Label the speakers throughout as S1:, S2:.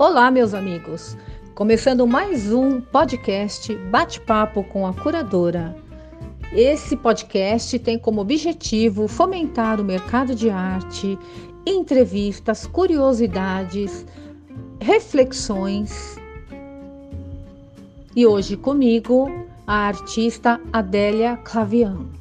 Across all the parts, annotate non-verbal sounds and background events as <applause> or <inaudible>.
S1: Olá, meus amigos! Começando mais um podcast Bate-Papo com a Curadora. Esse podcast tem como objetivo fomentar o mercado de arte, entrevistas, curiosidades, reflexões. E hoje comigo a artista Adélia Clavian.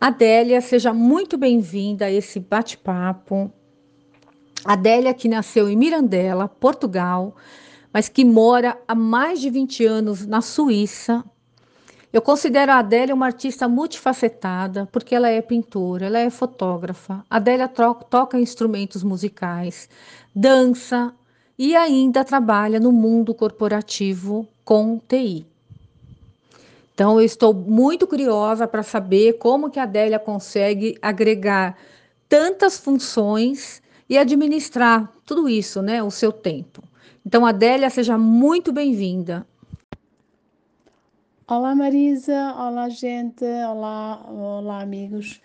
S1: Adélia, seja muito bem-vinda a esse bate-papo. Adélia, que nasceu em Mirandela, Portugal, mas que mora há mais de 20 anos na Suíça. Eu considero a Adélia uma artista multifacetada, porque ela é pintora, ela é fotógrafa. A Adélia toca instrumentos musicais, dança e ainda trabalha no mundo corporativo com TI. Então, eu estou muito curiosa para saber como que a Adélia consegue agregar tantas funções e administrar tudo isso, né, o seu tempo. Então, Adélia, seja muito bem-vinda.
S2: Olá, Marisa. Olá, gente. Olá, olá, amigos.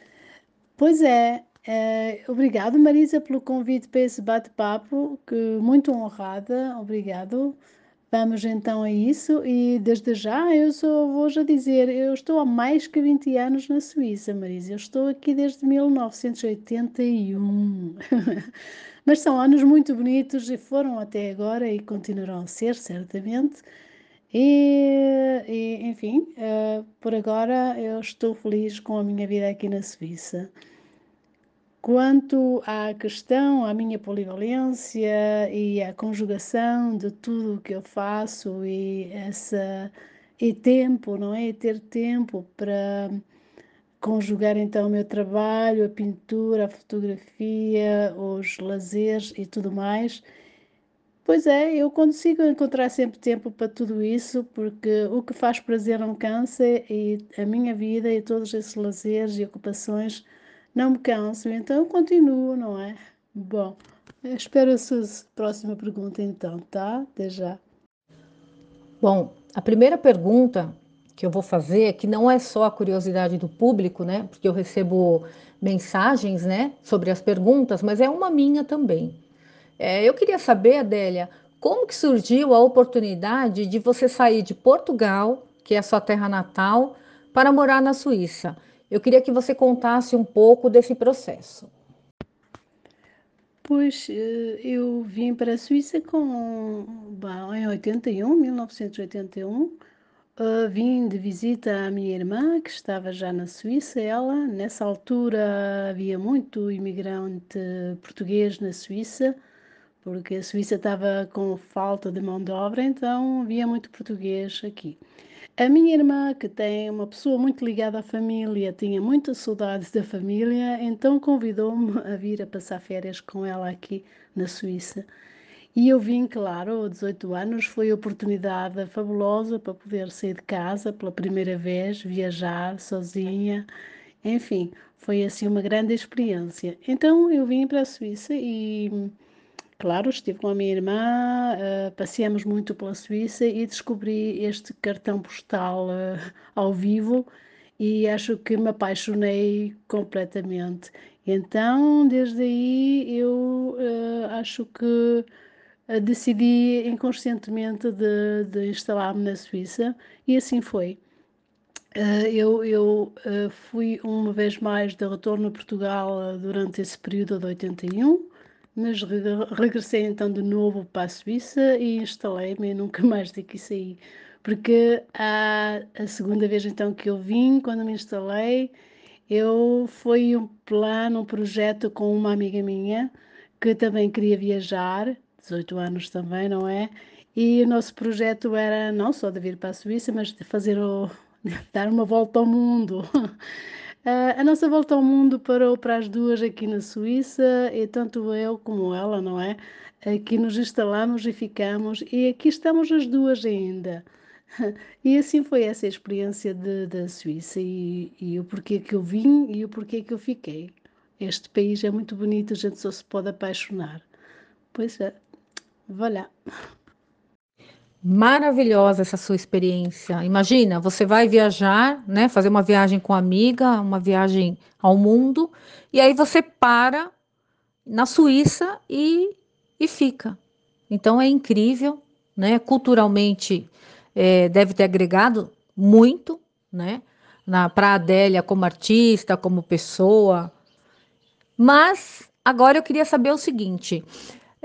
S2: Pois é, é obrigado, Marisa, pelo convite para esse bate-papo, que muito honrada. Obrigado. Vamos então a isso e desde já eu só vou já dizer, eu estou há mais que 20 anos na Suíça, Marisa. Eu estou aqui desde 1981. <laughs> Mas são anos muito bonitos e foram até agora e continuarão a ser, certamente. E, e enfim, uh, por agora eu estou feliz com a minha vida aqui na Suíça. Quanto à questão, à minha polivalência e à conjugação de tudo o que eu faço e essa e tempo, não é? E ter tempo para conjugar então o meu trabalho, a pintura, a fotografia, os lazeres e tudo mais. Pois é, eu consigo encontrar sempre tempo para tudo isso, porque o que faz prazer não cansa e a minha vida e todos esses lazeres e ocupações não me canso, então continuo, não é? Bom, espero a sua próxima pergunta então, tá? Até já.
S1: Bom, a primeira pergunta que eu vou fazer, que não é só a curiosidade do público, né? Porque eu recebo mensagens, né, sobre as perguntas, mas é uma minha também. É, eu queria saber, Adélia, como que surgiu a oportunidade de você sair de Portugal, que é a sua terra natal, para morar na Suíça? Eu queria que você contasse um pouco desse processo.
S2: Pois eh, eu vim para a Suíça com, em 81, 1981. Uh, vim de visita à minha irmã, que estava já na Suíça. Ela, nessa altura, havia muito imigrante português na Suíça, porque a Suíça estava com falta de mão de obra, então havia muito português aqui. A minha irmã, que tem uma pessoa muito ligada à família, tinha muitas saudades da família, então convidou-me a vir a passar férias com ela aqui na Suíça. E eu vim, claro, aos 18 anos, foi oportunidade fabulosa para poder sair de casa pela primeira vez, viajar sozinha, enfim, foi assim uma grande experiência. Então eu vim para a Suíça e Claro, estive com a minha irmã, uh, passeamos muito pela Suíça e descobri este cartão postal uh, ao vivo e acho que me apaixonei completamente. Então, desde aí, eu uh, acho que decidi inconscientemente de, de instalar-me na Suíça e assim foi. eu, eu fui uma vez mais de retorno a Portugal durante esse período de 81 mas regressei então de novo para a Suíça e instalei-me e nunca <laughs> mais daqui saí. Porque a, a segunda vez então que eu vim, quando me instalei, eu foi um plano, um projeto com uma amiga minha que também queria viajar, 18 anos também, não é? E o nosso projeto era não só de vir para a Suíça, mas de fazer o, de <laughs> dar uma volta ao mundo. <laughs> Uh, a nossa volta ao mundo parou para as duas aqui na Suíça e tanto eu como ela, não é? Aqui nos instalamos e ficamos e aqui estamos as duas ainda. E assim foi essa experiência da Suíça e, e, o porquê que eu vim e o porquê que eu fiquei. Este país é muito bonito, a gente só se pode apaixonar. Pois é, lá.
S1: Maravilhosa essa sua experiência. Imagina, você vai viajar, né? Fazer uma viagem com amiga, uma viagem ao mundo, e aí você para na Suíça e, e fica. Então é incrível, né? Culturalmente é, deve ter agregado muito, né? Para Adélia como artista, como pessoa. Mas agora eu queria saber o seguinte: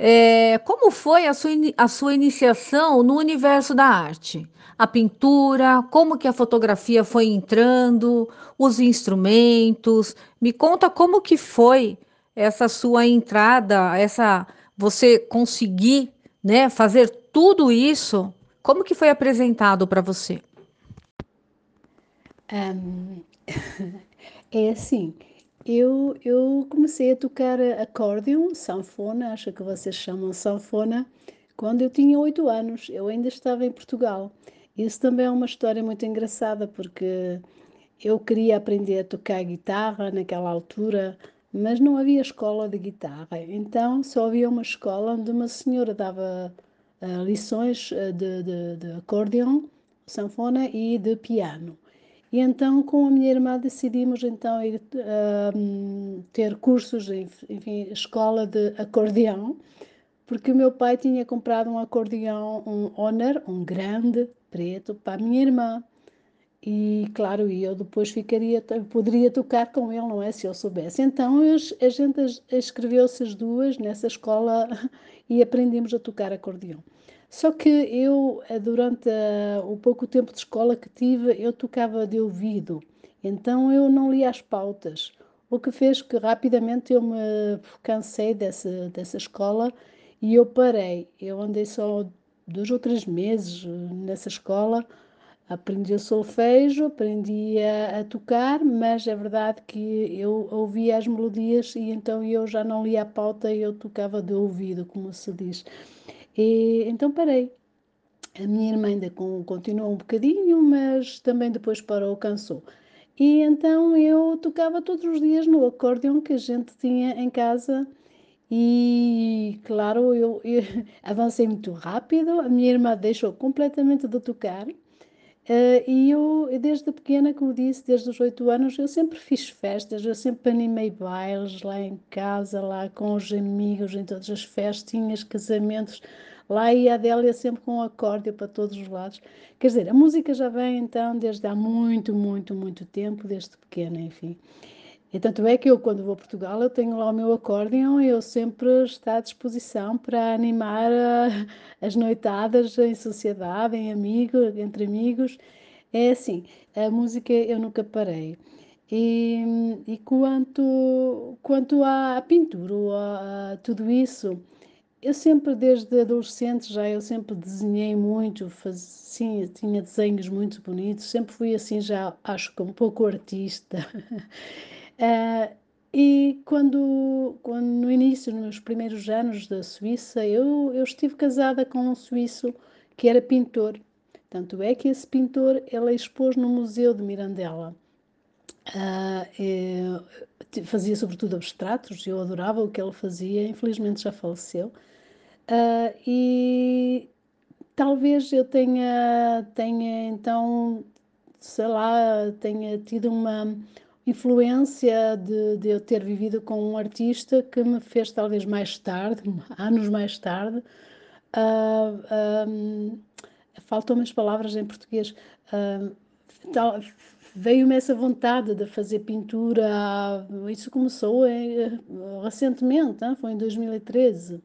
S1: é, como foi a sua, a sua iniciação no universo da arte? A pintura, como que a fotografia foi entrando, os instrumentos. Me conta como que foi essa sua entrada, essa você conseguir, né, fazer tudo isso. Como que foi apresentado para você?
S2: Um, <laughs> é assim, eu, eu comecei a tocar acórdeon, sanfona, acho que vocês chamam sanfona, quando eu tinha oito anos. Eu ainda estava em Portugal. Isso também é uma história muito engraçada, porque eu queria aprender a tocar guitarra naquela altura, mas não havia escola de guitarra. Então só havia uma escola onde uma senhora dava uh, lições eh, de, de, de acordeon, sanfona e de piano. E então, com a minha irmã, decidimos então ir uh, ter cursos, enfim, escola de acordeão, porque o meu pai tinha comprado um acordeão, um Honor, um grande, preto, para a minha irmã. E claro, eu depois ficaria, poderia tocar com ele, não é? Se eu soubesse. Então a gente inscreveu-se as duas nessa escola <laughs> e aprendemos a tocar acordeão. Só que eu, eh, durante a, o pouco tempo de escola que tive, eu tocava de ouvido, então eu não lia as pautas, o que fez que rapidamente eu me cansei dessa, dessa escola e eu parei. Eu andei só dois ou três meses nessa escola, aprendi o solfejo, aprendi a, a, tocar, mas é verdade que eu ouvia as melodias e então eu já não lia a pauta, eu tocava de ouvido, como se diz. E então parei. A minha irmã ainda continuou um bocadinho, mas também depois parou, cansou. E então eu tocava todos os dias no acordeão que a gente tinha em casa. E claro, eu, eu <laughs> avancei muito rápido, a minha irmã deixou completamente de tocar. Uh, e eu, desde pequena, como disse, desde os oito anos, eu sempre fiz festas, eu sempre animei bailes lá em casa, lá com os amigos, em todas as festinhas, casamentos. Lá ia a Adélia sempre com um acorde para todos os lados. Quer dizer, a música já vem então desde há muito, muito, muito tempo, desde pequena, enfim. E tanto é que eu, quando vou a Portugal, eu tenho lá o meu acórdeão e eu sempre estou à disposição para animar uh, as noitadas em sociedade, em amigos, entre amigos. É assim, a música eu nunca parei. E, e quanto, quanto à pintura, a, a tudo isso, eu sempre, desde adolescente, já eu sempre desenhei muito, faz, sim, tinha desenhos muito bonitos, sempre fui assim, já acho que um pouco artista. <laughs> Uh, e quando, quando, no início, nos primeiros anos da Suíça, eu, eu estive casada com um suíço que era pintor. Tanto é que esse pintor ele expôs no Museu de Mirandela. Uh, fazia sobretudo abstratos, eu adorava o que ele fazia, infelizmente já faleceu. Uh, e talvez eu tenha, tenha então, sei lá, tenha tido uma, influência de, de, eu ter vivido com um artista que me fez talvez mais tarde, <laughs> anos mais tarde, uh, ah, um, faltam-me as palavras em português, uh, veio-me essa vontade de fazer pintura, isso começou em, recentemente, hein? foi em 2013.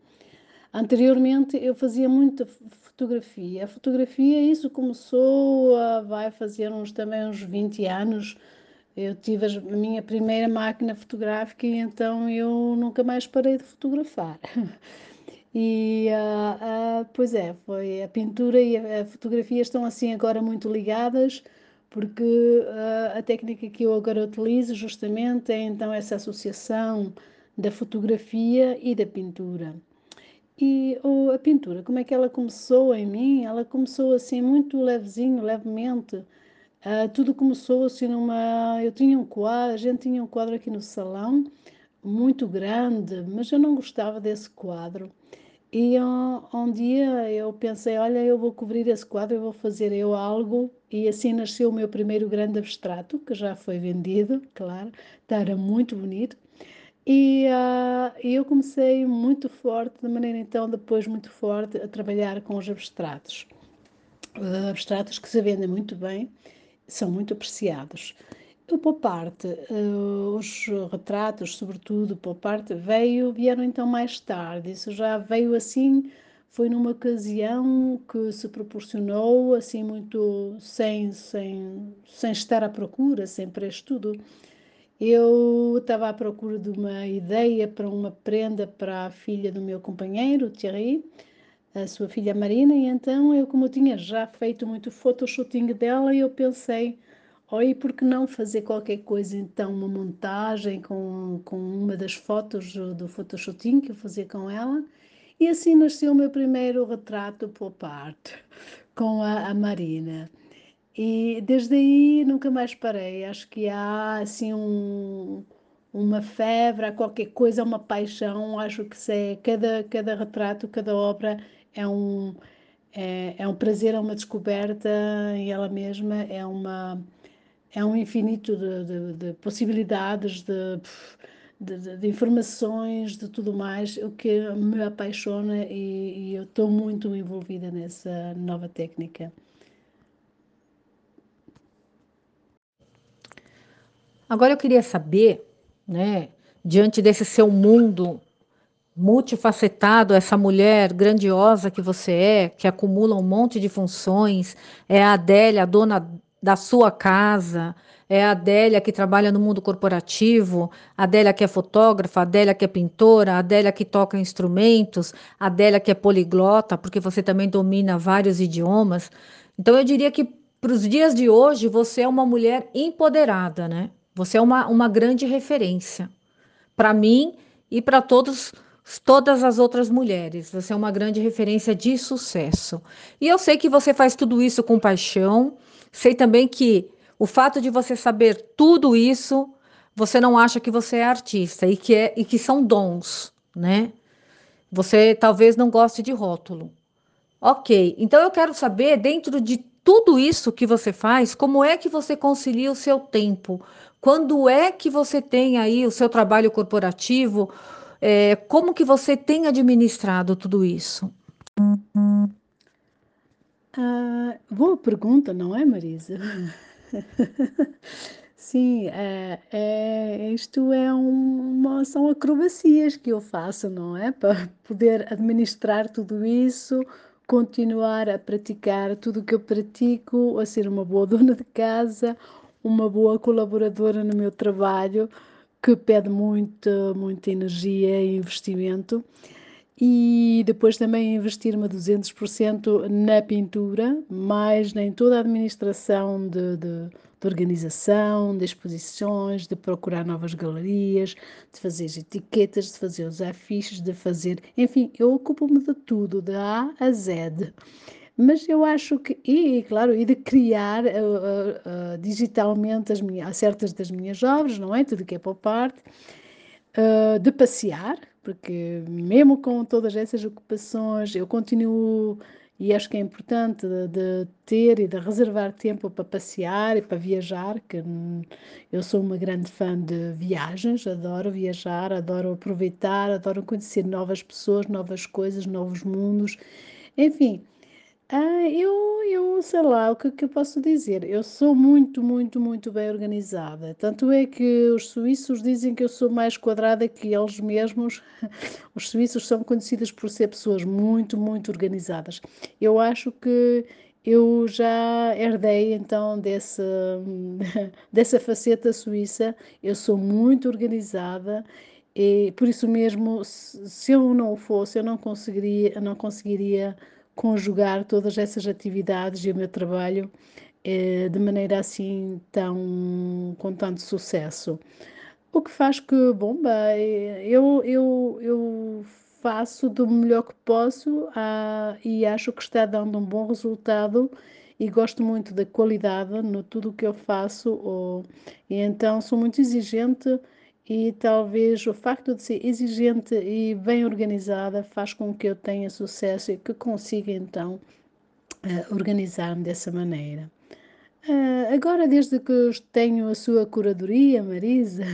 S2: Anteriormente eu fazia muita fotografia. A fotografia, isso começou, uh, vai fazer uns, também uns 20 anos, eu tive a minha primeira máquina fotográfica e então eu nunca mais parei de fotografar. <laughs> E uh, uh, pois é, foi a pintura e a, a, fotografia estão assim agora muito ligadas, porque uh, a técnica que eu agora utilizo justamente é então essa associação da fotografia e da pintura. E oh, a pintura, como é que ela começou em mim? Ela começou assim muito levezinho, levemente Uh, tudo começou assim numa. Eu tinha um quadro, a gente tinha um quadro aqui no salão, muito grande, mas eu não gostava desse quadro. E um, um, dia eu pensei, olha, eu vou cobrir esse quadro, eu vou fazer eu algo, e assim nasceu o meu primeiro grande abstrato, que já foi vendido, claro, então era muito bonito. E uh, eu comecei muito forte, de maneira então depois muito forte, a trabalhar com os abstratos. Uh, abstratos que se vendem muito bem, são muito apreciados. O pop art, uh, os retratos, sobretudo pop art, veio, vieram então mais tarde. Isso já veio assim, foi numa ocasião que se proporcionou, assim muito sem, sem, sem estar à procura, sem pré-estudo. Eu estava à procura de uma ideia para uma prenda para a filha do meu companheiro, Thierry, a sua filha Marina, e então eu, como eu tinha já feito muito photoshooting dela, eu pensei, oi, por que não fazer qualquer coisa, então, uma montagem com, com uma das fotos do photoshooting que eu fazia com ela, e assim nasceu o meu primeiro retrato pop art <laughs> com a, a Marina. E desde aí nunca mais parei. Acho que há assim um, uma febre, qualquer coisa, uma paixão. Acho que é, cada, cada retrato, cada obra é um, é, é um prazer, é uma descoberta em ela mesma, é, uma, é um infinito de, de, de possibilidades, de, de, de, informações, de tudo mais, o que me apaixona e, e eu estou muito envolvida nessa nova técnica.
S1: Agora eu queria saber, né, diante desse seu mundo multifacetado, essa mulher grandiosa que você é, que acumula um monte de funções, é a Adélia, a dona da sua casa, é a Adélia que trabalha no mundo corporativo, a Adélia que é fotógrafa, a Adélia que é pintora, a Adélia que toca instrumentos, a Adélia que é poliglota, porque você também domina vários idiomas. Então eu diria que para os dias de hoje você é uma mulher empoderada, né? Você é uma, uma grande referência para mim e para todos todas as outras mulheres. Você é uma grande referência de sucesso. E eu sei que você faz tudo isso com paixão. Sei também que o fato de você saber tudo isso, você não acha que você é artista e que é e que são dons, né? Você talvez não goste de rótulo. OK. Então eu quero saber dentro de tudo isso que você faz, como é que você concilia o seu tempo? Quando é que você tem aí o seu trabalho corporativo? É, como que você tem administrado tudo isso?
S2: Ah, boa pergunta, não é, Marisa? <laughs> Sim, é, é, isto é uma, são acrobacias que eu faço, não é? Para poder administrar tudo isso, continuar a praticar tudo o que eu pratico, a ser uma boa <laughs> dona de casa, uma boa colaboradora no meu trabalho, que pede muita, muita energia e investimento. E depois também investir-me 200% na pintura, mais em toda a administração de, de, de, organização, de exposições, de procurar novas galerias, de fazer as etiquetas, de fazer os afiches, de fazer. Enfim, eu ocupo-me de tudo, de A a Z. Mas eu acho que, e claro, e de criar uh, uh, uh, digitalmente as minhas, certas das minhas obras, não é? Tudo que é para parte, de passear, porque mesmo com todas essas ocupações, eu continuo, e acho que é importante, de, de ter e de reservar tempo para passear e para viajar, que eu sou uma grande fã de viagens, adoro viajar, adoro aproveitar, adoro conhecer novas pessoas, novas coisas, novos mundos, enfim. Ah, eu, eu sei lá, o que, que eu posso dizer? Eu sou muito, muito, muito bem organizada. Tanto é que os suíços dizem que eu sou mais quadrada que eles mesmos. <laughs> Os suíços são conhecidos por ser pessoas muito, muito organizadas. Eu acho que eu já herdei então desse, <laughs> dessa faceta suíça. Eu sou muito organizada e por isso mesmo, se eu não fosse, eu não conseguiria, não conseguiria conjugar todas essas atividades e o meu trabalho eh, de maneira assim tão com tanto sucesso. O que faz que, bom, eu, eu, eu faço do melhor que posso ah, e acho que está dando um bom resultado e gosto muito da qualidade no tudo o que eu faço ou, e então sou muito exigente e talvez o facto de ser exigente e bem organizada faz com que eu tenha sucesso e que consiga então uh, organizar-me dessa maneira. Uh, agora, desde que tenho a sua curadoria, Marisa,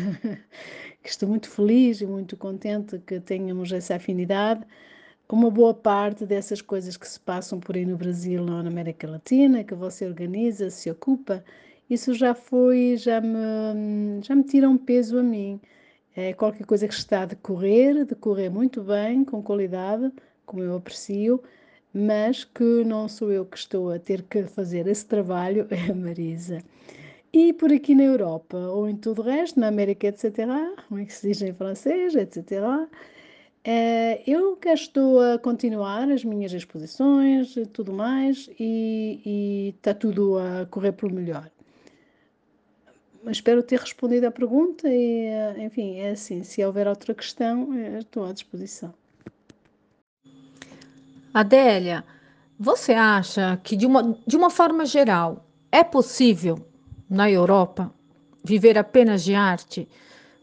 S2: <laughs> que estou muito feliz e muito contente que tenhamos essa afinidade, uma boa parte dessas coisas que se passam por aí no Brasil ou na América Latina, que você organiza, se ocupa, isso já foi, já me, já me tira um peso a mim. É qualquer coisa que está a decorrer, decorrer muito bem, com qualidade, como eu aprecio, mas que não sou eu que estou a ter que fazer esse trabalho, é a Marisa. E por aqui na Europa, ou em todo o resto, na América, etc., como é que se diz em francês, etc., é, eu cá estou a continuar as minhas exposições e tudo mais, e, e está tudo a correr pelo melhor espero ter respondido à pergunta e, eh, enfim, é assim, se houver outra questão, eh, estou à disposição.
S1: Adélia, você acha que, de uma, de uma forma geral, é possível, na Europa, viver apenas de arte?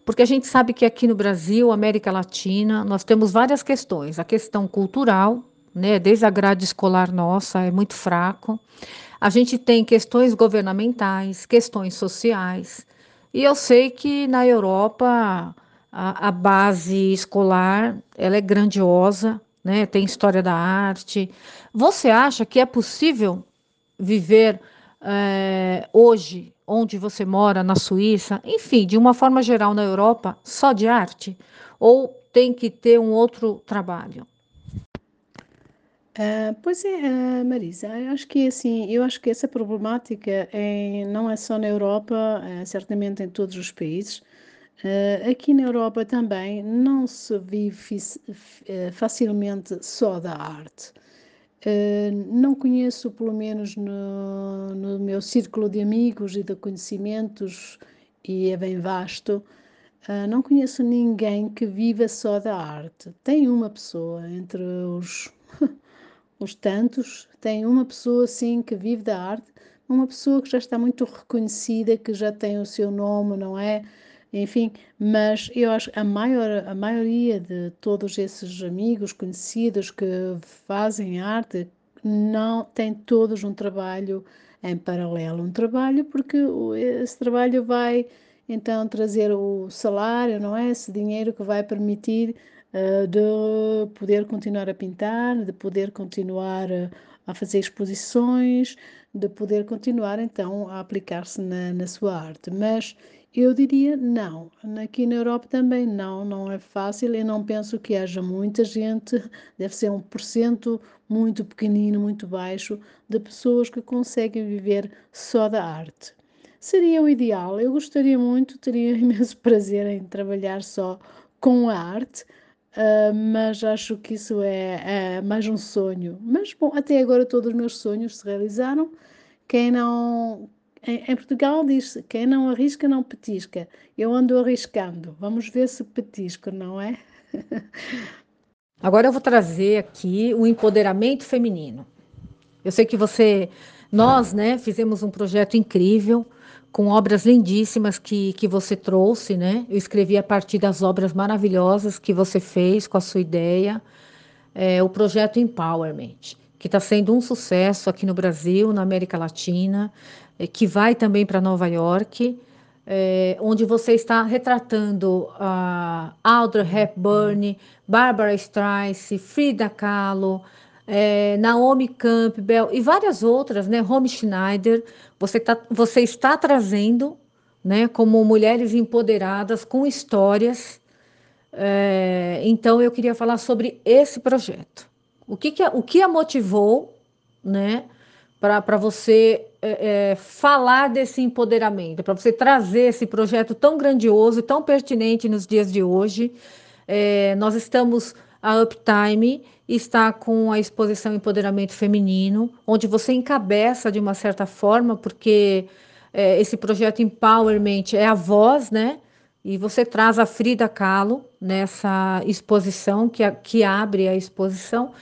S1: Porque a gente sabe que aqui no Brasil, América Latina, nós temos várias questões. A questão cultural, né, desde a grade escolar nossa, é muito fraco. A gente tem questões governamentais, questões sociais, e eu sei que na Europa a, a base escolar ela é grandiosa, né? tem história da arte. Você acha que é possível viver é, hoje, onde você mora, na Suíça, enfim, de uma forma geral na Europa, só de arte? Ou tem que ter um outro trabalho?
S2: Uh, pois é, uh, Marisa, eu acho que assim, eu acho que essa problemática é, não é só na Europa, é certamente em todos os países. Uh, aqui na Europa também não se vive facilmente só da arte. não conheço, pelo menos no, no, meu círculo de amigos e de conhecimentos, e é bem vasto, não conheço ninguém que viva só da arte. Tem uma pessoa entre os <laughs> os tantos, tem uma pessoa assim que vive da arte, uma pessoa que já está muito reconhecida, que já tem o seu nome, não é? Enfim, mas eu acho que a, maior, a maioria de todos esses amigos conhecidos que fazem arte não tem todos um trabalho em paralelo, um trabalho porque esse trabalho vai então trazer o salário, não é? Esse dinheiro que vai permitir de poder continuar a pintar, de poder continuar a fazer exposições, de poder continuar então a aplicar-se na, na sua arte. Mas eu diria não. Aqui na Europa também não, não é fácil. Eu não penso que haja muita gente, deve ser um porcento muito pequenino, muito baixo, de pessoas que conseguem viver só da arte. Seria o ideal. Eu gostaria muito, teria <laughs> imenso prazer em trabalhar só com a arte, Uh, mas acho que isso é, é, mais um sonho. Mas, bom, até agora todos os meus sonhos se realizaram. Quem não. Em, em Portugal diz-se: quem não arrisca, não petisca. Eu ando arriscando. Vamos ver se petisco, não é? <laughs>
S1: Agora eu vou trazer aqui o empoderamento feminino. Eu sei que você, nós, né, fizemos um projeto incrível com obras lindíssimas que, que você trouxe, né? Eu escrevi a partir das obras maravilhosas que você fez com a sua ideia, é, o projeto Empowerment, que está sendo um sucesso aqui no Brasil, na América Latina, é, que vai também para Nova York, é, onde você está retratando a Audrey Hepburn, Barbara Streisand, Frida Kahlo, é, Naomi Campbell e várias outras, né? Home Schneider, você, tá, você está trazendo, né? Como mulheres empoderadas com histórias. É, então eu queria falar sobre esse projeto. O que, que, o que a motivou, né? Para você é, é, falar desse empoderamento, para você trazer esse projeto tão grandioso, tão pertinente nos dias de hoje. É, nós estamos a Uptime está com a exposição Empoderamento Feminino, onde você encabeça de uma certa forma, porque é, esse projeto Empowerment é a voz, né? E você traz a Frida Kahlo nessa exposição, que, a, que abre a exposição.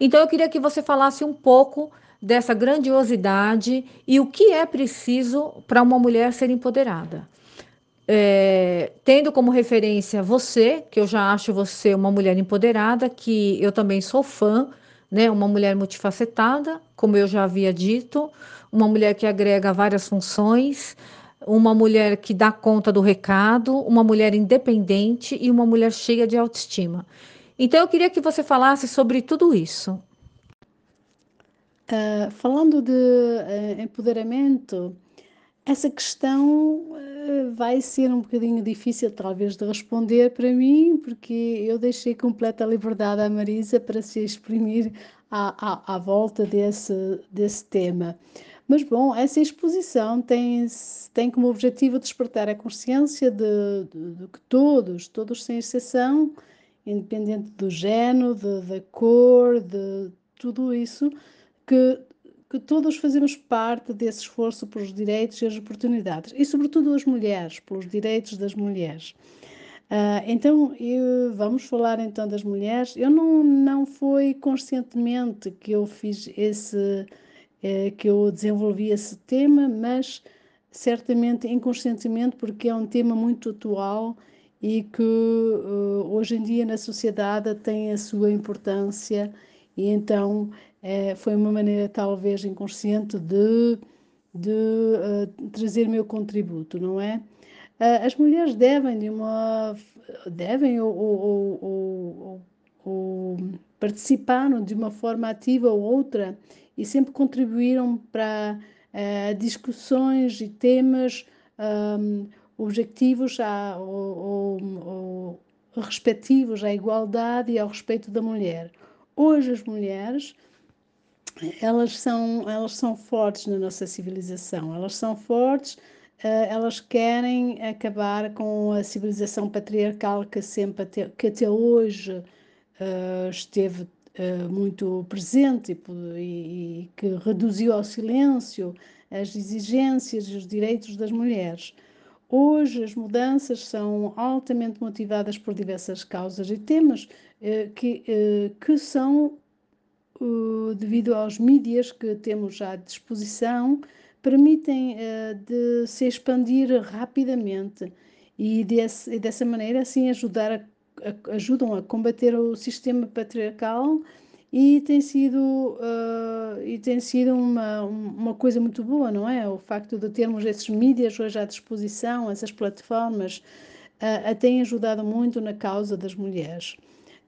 S1: Então, eu queria que você falasse um pouco dessa grandiosidade e o que é preciso para uma mulher ser empoderada. É, tendo como referência você, que eu já acho você uma mulher empoderada, que eu também sou fã, né? Uma mulher multifacetada, como eu já havia dito, uma mulher que agrega várias funções, uma mulher que dá conta do recado, uma mulher independente e uma mulher cheia de autoestima. Então eu queria que você falasse sobre tudo isso.
S2: Uh, falando de uh, empoderamento, essa questão vai ser um bocadinho difícil, talvez, de responder para mim, porque eu deixei completa liberdade à Marisa para se exprimir à, à, à volta desse, desse tema. Mas, bom, essa exposição tem, tem como objetivo despertar a consciência de, de, de que todos, todos sem exceção, independente do género, da cor, de tudo isso, que, que todos fazemos parte desse esforço pelos direitos e as oportunidades, e sobretudo as mulheres, pelos direitos das mulheres. Uh, então, eu, vamos falar então das mulheres. Eu não, não foi conscientemente que eu fiz esse, eh, que eu desenvolvi esse tema, mas certamente inconscientemente, porque é um tema muito atual e que uh, hoje em dia na sociedade tem a sua importância e então uh, foi uma maneira talvez inconsciente de, de uh, trazer meu contributo, não é? as mulheres devem de uma devem ou, ou, ou, ou participaram de uma forma ativa ou outra e sempre contribuíram para discussões e temas um, objetivos à, ou, ou, ou respectivos à igualdade e ao respeito da mulher. Hoje as mulheres elas são elas são fortes na nossa civilização. Elas são fortes. Uh, elas querem acabar com a civilização patriarcal que sempre até, que até hoje uh, esteve uh, muito presente e, e, que reduziu ao silêncio as exigências e os direitos das mulheres. Hoje, as mudanças são altamente motivadas por diversas causas e temas eh, que, eh, que são, devido aos mídias que temos à disposição, permitem uh, de se expandir rapidamente e, desse, dessa maneira, assim, ajudar a, a, ajudam a combater o sistema patriarcal e tem sido, uh, e tem sido uma, uma coisa muito boa, não é? O facto de termos esses mídias hoje à disposição, essas plataformas, uh, têm ajudado muito na causa das mulheres.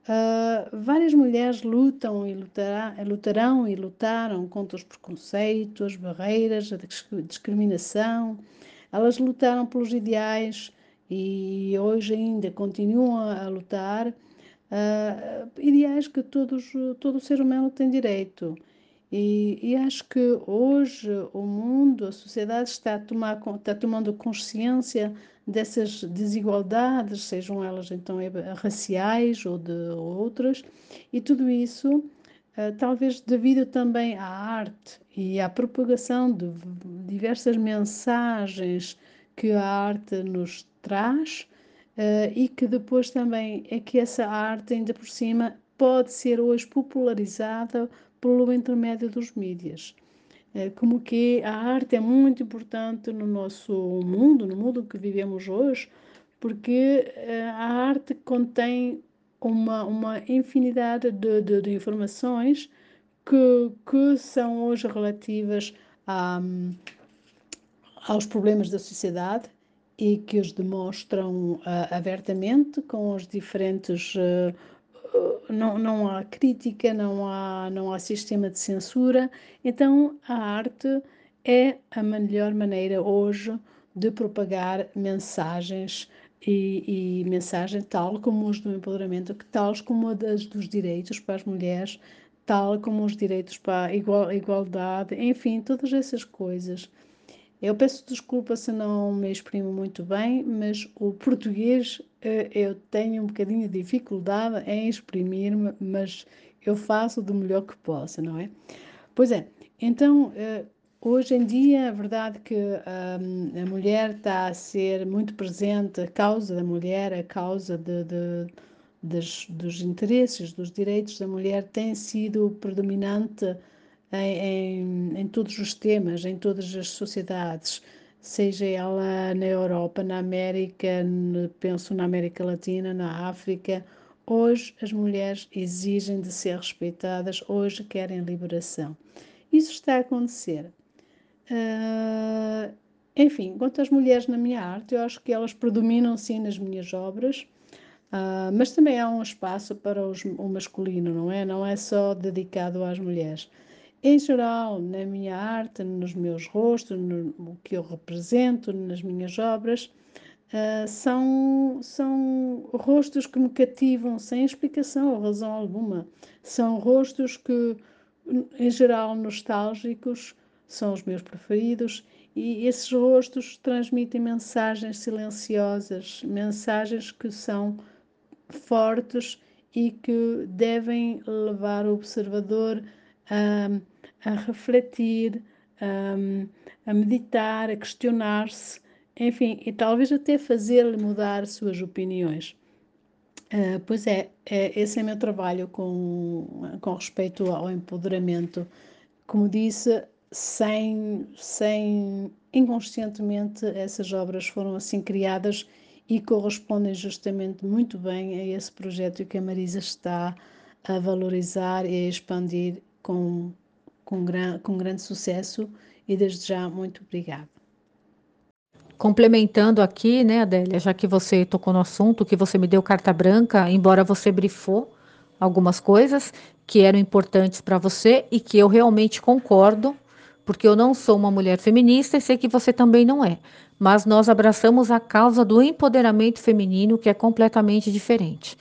S2: Uh, várias mulheres lutam e lutará, lutarão e lutaram contra os preconceitos, barreiras, a discriminação. Elas lutaram pelos ideais e hoje ainda continuam a lutar uh, ideais que todos, todo ser humano tem direito. E, e, acho que hoje o mundo, a sociedade está, a tomar, está tomando consciência dessas desigualdades, sejam elas então raciais ou de outras, e tudo isso uh, talvez devido também à arte e à propagação de diversas mensagens que a arte nos traz uh, e que depois também é que essa arte, ainda por cima, pode ser hoje popularizada pelo intermédio dos mídias. Uh, como que a arte é muito importante no nosso mundo, no mundo que vivemos hoje, porque uh, a arte contém uma, uma infinidade de, de, de informações que, que são hoje relativas a, aos problemas da sociedade e que os demonstram uh, abertamente com os diferentes. Uh, não, não há crítica, não há, não há sistema de censura, então a arte é a melhor maneira hoje de propagar mensagens e, e tal como os do empoderamento, tals como as dos direitos para as mulheres, tal como os direitos para a igual, igualdade, enfim, todas essas coisas. Eu peço desculpa se não me exprimo muito bem, mas o português eh, eu tenho um bocadinho de dificuldade em exprimir-me, mas eu faço do melhor que posso, não é? Pois é, então eh, hoje em dia a verdade que a mulher está a ser muito presente, a causa da mulher, a causa de, de dos, dos interesses, dos direitos da mulher tem sido predominante em, em, todos os temas, em todas as sociedades. seja ela na Europa, na América, penso na América Latina, na África. Hoje as mulheres exigem de ser respeitadas, hoje querem liberação. Isso está a acontecer. Uh, enfim, quanto às mulheres na minha arte, eu acho que elas predominam sim nas minhas obras, uh, mas também há um espaço para os, o masculino, não é? Não é só dedicado às mulheres. Em geral, na minha arte, nos meus rostos, no que eu represento, nas minhas obras, uh, são, são rostos que me cativam sem explicação ou razão alguma. São rostos que, em geral, nostálgicos, são os meus preferidos e esses rostos transmitem mensagens silenciosas, mensagens que são fortes e que devem levar o observador a, a refletir, a, a meditar, a questionar-se, enfim, e talvez até fazer-lhe mudar suas opiniões. Uh, pois é, é, esse é o meu trabalho com, com respeito ao empoderamento. Como disse, sem, sem inconscientemente essas obras foram assim criadas e correspondem justamente muito bem a esse projeto que a Marisa está a valorizar e a expandir com, com, gran, com grande sucesso e desde já muito obrigada.
S1: Complementando aqui, né, Adélia, já que você tocou no assunto, que você me deu carta branca, embora você brifou algumas coisas que eram importantes para você e que eu realmente concordo, porque eu não sou uma mulher feminista e sei que você também não é. Mas nós abraçamos a causa do empoderamento feminino, que é completamente diferente.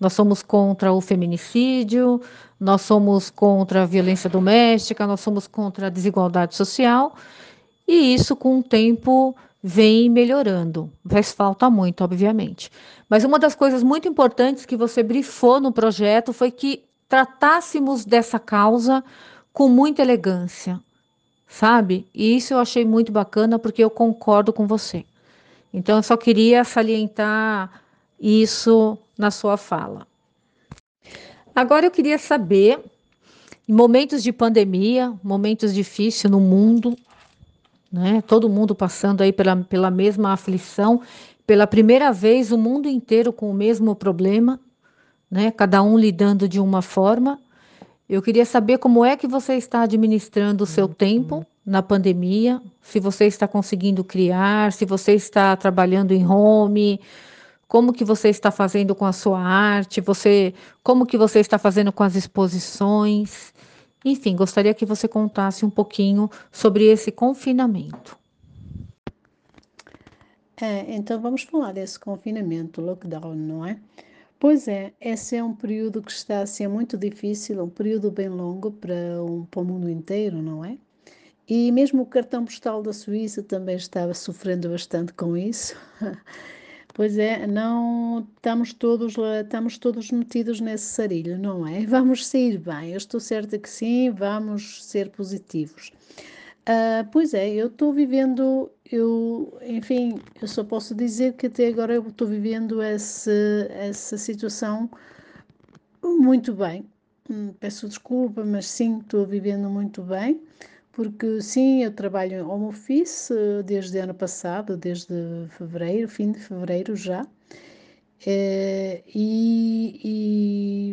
S1: Nós somos contra o feminicídio, nós somos contra a violência doméstica, nós somos contra a desigualdade social, e isso com o tempo vem melhorando. Faz falta muito, obviamente. Mas uma das coisas muito importantes que você brifou no projeto foi que tratássemos dessa causa com muita elegância, sabe? E isso eu achei muito bacana porque eu concordo com você. Então eu só queria salientar isso na sua fala. Agora eu queria saber, em momentos de pandemia, momentos difíceis no mundo, né? Todo mundo passando aí pela, pela mesma aflição, pela primeira vez o mundo inteiro com o mesmo problema, né? Cada um lidando de uma forma. Eu queria saber como é que você está administrando o seu uhum. tempo na pandemia, se você está conseguindo criar, se você está trabalhando em home, como que você está fazendo com a sua arte, você, como que você está fazendo com as exposições. Enfim, gostaria que você contasse um pouquinho sobre esse confinamento.
S2: É, então vamos falar desse confinamento, lockdown, não é? Pois é, esse é um período que está a ser muito difícil, um período bem longo para, um, para o mundo inteiro, não é? E mesmo o cartão postal da Suíça também estava sofrendo bastante com isso. <laughs> Pois é, não estamos todos estamos todos metidos nesse sarilho, não é? <laughs> Vamos sair bem, eu estou certa que sim, vamos ser positivos. Uh, pois é, eu estou vivendo, eu, enfim, eu só posso dizer que até agora eu estou vivendo essa, essa situação muito bem. Hum, peço desculpa, mas sim, estou vivendo muito bem porque sim, eu trabalho em home office eh, desde ano passado, desde fevereiro, fim de fevereiro já. É, e, e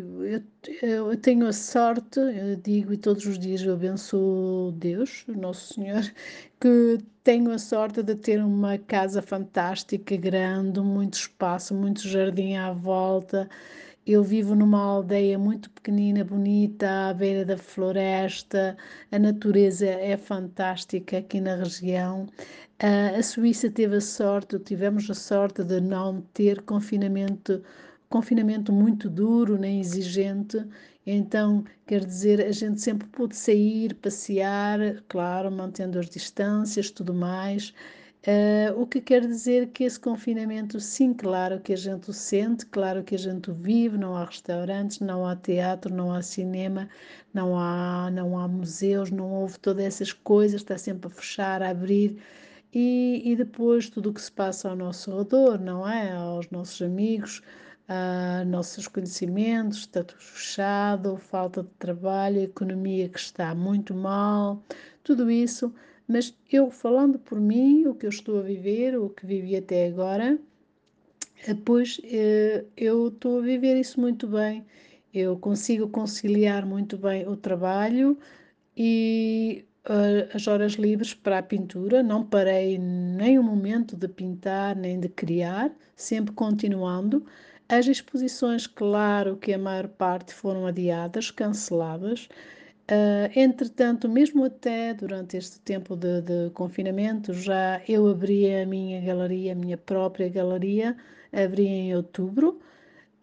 S2: eu, eu, tenho a sorte, eu digo e todos os dias eu abençoo Deus, Nosso Senhor, <laughs> que tenho a sorte de ter uma casa fantástica, grande, muito espaço, muito jardim à volta, eu vivo numa aldeia muito pequenina, bonita, à beira da floresta, a natureza é fantástica aqui na região. A Suíça teve a sorte, tivemos a sorte de não ter confinamento, confinamento muito duro nem exigente. Então, quer dizer, a gente sempre pôde sair, passear, claro, mantendo as distâncias, tudo mais. Uh, o que quer dizer que esse confinamento, sim, claro que a gente o sente, claro que a gente o vive, não há restaurantes, não há teatro, não há cinema, não há, não há museus, não houve todas essas coisas, está sempre a fechar, a abrir. E, e depois tudo o que se passa ao nosso redor, não é? Aos nossos amigos, a nossos conhecimentos, está tudo fechado, falta de trabalho, economia que está muito mal, tudo isso Mas eu, falando por mim, o que eu estou a viver, o que vivi até agora, pois eu estou a viver isso muito bem. Eu consigo conciliar muito bem o trabalho e uh, as horas livres para a pintura. Não parei nem um momento de pintar nem de criar, sempre continuando. As exposições, claro que a maior parte foram adiadas, canceladas. Uh, entretanto, mesmo até durante este tempo de, de, confinamento, já eu abri a minha galeria, a minha própria galeria, abri em outubro.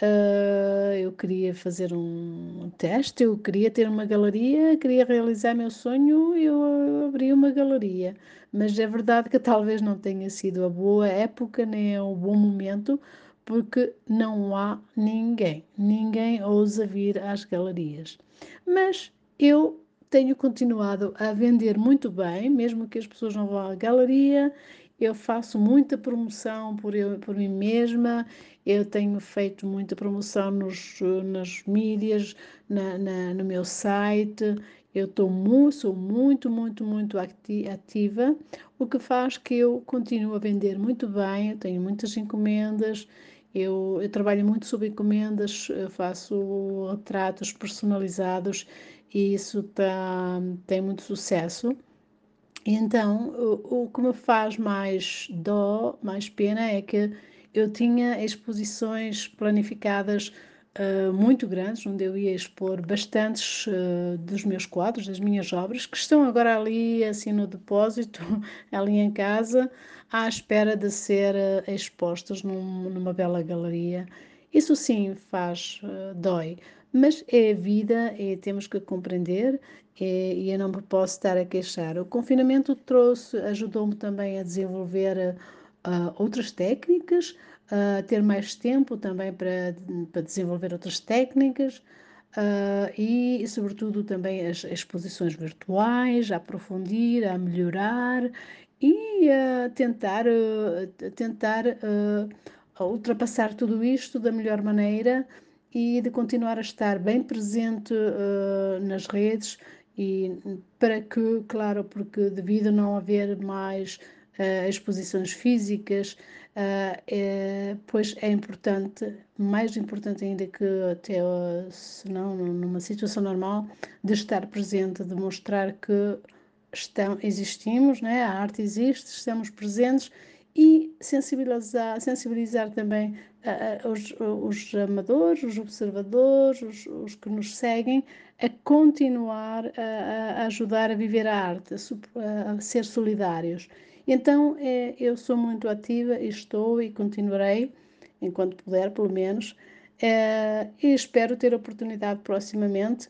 S2: Uh, eu queria fazer um teste, eu queria ter uma galeria, queria realizar meu sonho, eu abri uma galeria. Mas é verdade que talvez não tenha sido a boa época nem o bom momento, porque não há ninguém, ninguém ousa vir às galerias. Mas eu tenho continuado a vender muito bem, mesmo que as pessoas não vão à galeria. Eu faço muita promoção por, eu, por mim mesma, eu tenho feito muita promoção nos, nas mídias, na, na, no meu site. Eu estou muito, sou muito, muito, muito ativa, o que faz que eu continue a vender muito bem. Eu tenho muitas encomendas, eu, eu trabalho muito sob encomendas, faço retratos personalizados e isso tá, tem muito sucesso. Então, o, o que me faz mais dó, mais pena, é que eu tinha exposições planificadas uh, muito grandes, onde eu ia expor bastantes uh, dos meus quadros, das minhas obras, que estão agora ali, assim, no depósito, <laughs> ali em casa, à espera de ser uh, expostas num, numa bela galeria. Isso sim faz, dói, mas é a vida e temos que compreender e, eu não me posso estar a queixar. O confinamento trouxe, ajudou-me também a desenvolver uh, outras técnicas, uh, ter mais tempo também para, para desenvolver outras técnicas. Uh, e, sobretudo, também as exposições virtuais, a aprofundir, a melhorar e a tentar, uh, tentar uh, ultrapassar tudo isto da melhor maneira e de continuar a estar bem presente uh, nas redes e para que, claro, porque devido a não haver mais uh, exposições físicas, uh, é, pois é importante, mais importante ainda que até, se não numa situação normal, de estar presente, de mostrar que estão, existimos, né? a arte existe, estamos presentes e sensibilizar, sensibilizar também os, os, amadores, os observadores, os, os, que nos seguem, a continuar a, a ajudar a viver a arte, a, a ser solidários. Então, é, eu sou muito ativa e estou e continuarei, enquanto puder, pelo menos, é, e espero ter a oportunidade proximamente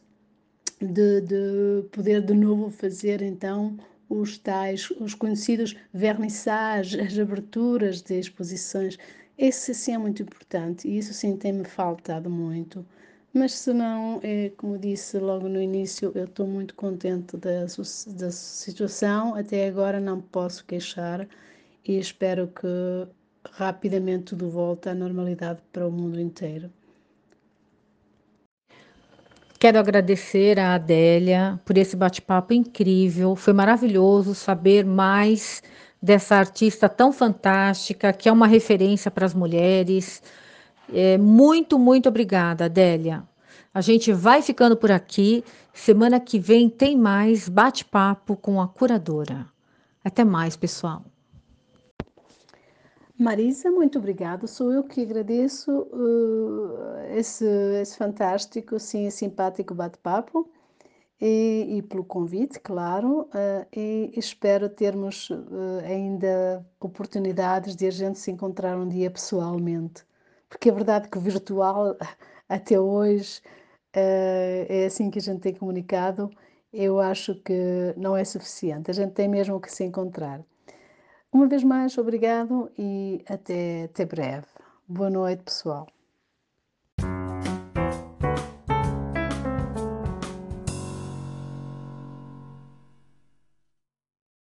S2: de, de poder de novo fazer então os tais, os conhecidos vernissages, as aberturas de exposições. Esse sim é muito importante e isso sim tem-me faltado muito. Mas se não, é, como disse logo no início, eu estou muito contente da, da situação. Até agora não posso queixar e espero que rapidamente tudo volte à normalidade para o mundo inteiro.
S1: Quero agradecer a Adélia por esse bate-papo incrível. Foi maravilhoso saber mais dessa artista tão fantástica, que é uma referência para as mulheres. É, muito, muito obrigada, Adélia. A gente vai ficando por aqui. Semana que vem tem mais bate-papo com a curadora. Até mais, pessoal.
S2: Marisa, muito obrigada. Sou eu que agradeço uh, esse, esse fantástico, sim, simpático bate-papo e, e, pelo convite, claro, uh, e espero termos uh, ainda oportunidades de a gente se encontrar um dia pessoalmente, porque é verdade que virtual <laughs> até hoje é assim que a gente tem comunicado. Eu acho que não é suficiente, a gente tem mesmo que se encontrar. Uma vez mais, obrigado e até, até breve. Boa noite, pessoal.